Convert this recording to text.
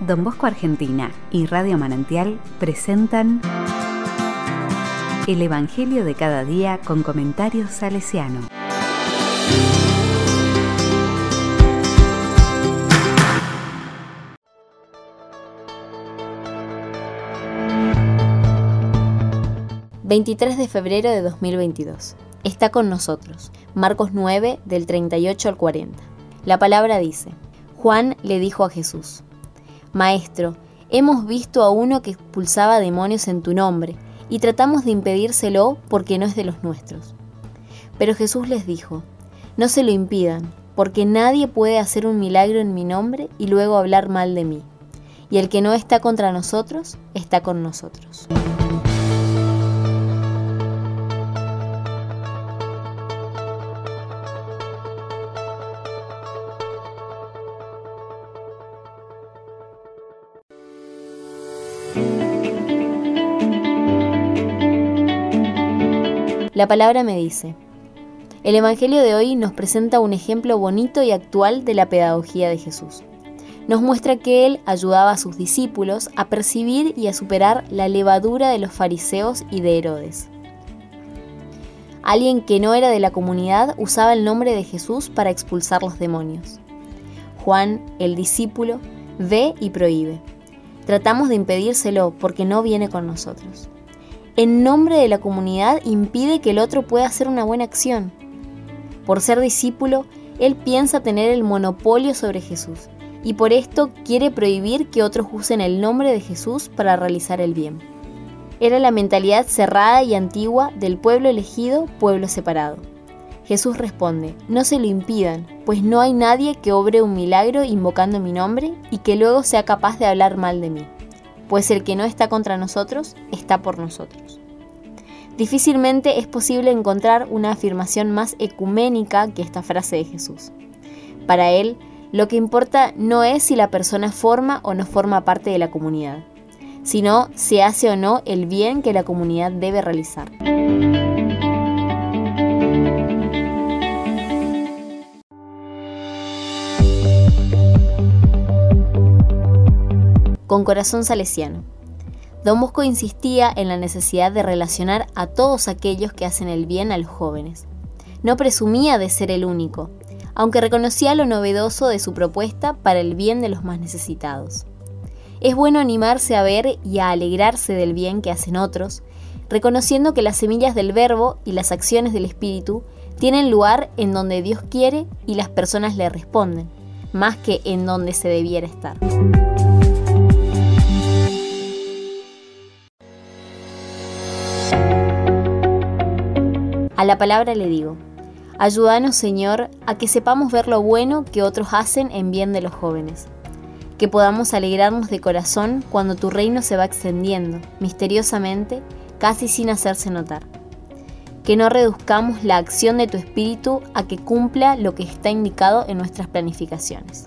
Don Bosco Argentina y Radio Manantial presentan El Evangelio de cada día con comentarios salesiano. ...23 de febrero de 2022... ...está con nosotros... ...Marcos 9 del 38 al 40... ...la palabra dice... Juan le dijo a Jesús, Maestro, hemos visto a uno que expulsaba demonios en tu nombre, y tratamos de impedírselo porque no es de los nuestros. Pero Jesús les dijo, No se lo impidan, porque nadie puede hacer un milagro en mi nombre y luego hablar mal de mí. Y el que no está contra nosotros, está con nosotros. La palabra me dice, el Evangelio de hoy nos presenta un ejemplo bonito y actual de la pedagogía de Jesús. Nos muestra que Él ayudaba a sus discípulos a percibir y a superar la levadura de los fariseos y de Herodes. Alguien que no era de la comunidad usaba el nombre de Jesús para expulsar los demonios. Juan, el discípulo, ve y prohíbe. Tratamos de impedírselo porque no viene con nosotros en nombre de la comunidad impide que el otro pueda hacer una buena acción. Por ser discípulo, él piensa tener el monopolio sobre Jesús y por esto quiere prohibir que otros usen el nombre de Jesús para realizar el bien. Era la mentalidad cerrada y antigua del pueblo elegido, pueblo separado. Jesús responde, no se lo impidan, pues no hay nadie que obre un milagro invocando mi nombre y que luego sea capaz de hablar mal de mí pues el que no está contra nosotros está por nosotros. Difícilmente es posible encontrar una afirmación más ecuménica que esta frase de Jesús. Para él, lo que importa no es si la persona forma o no forma parte de la comunidad, sino si hace o no el bien que la comunidad debe realizar. Con corazón salesiano. Don Bosco insistía en la necesidad de relacionar a todos aquellos que hacen el bien a los jóvenes. No presumía de ser el único, aunque reconocía lo novedoso de su propuesta para el bien de los más necesitados. Es bueno animarse a ver y a alegrarse del bien que hacen otros, reconociendo que las semillas del verbo y las acciones del espíritu tienen lugar en donde Dios quiere y las personas le responden, más que en donde se debiera estar. A la palabra le digo, ayúdanos Señor a que sepamos ver lo bueno que otros hacen en bien de los jóvenes, que podamos alegrarnos de corazón cuando tu reino se va extendiendo, misteriosamente, casi sin hacerse notar. Que no reduzcamos la acción de tu Espíritu a que cumpla lo que está indicado en nuestras planificaciones.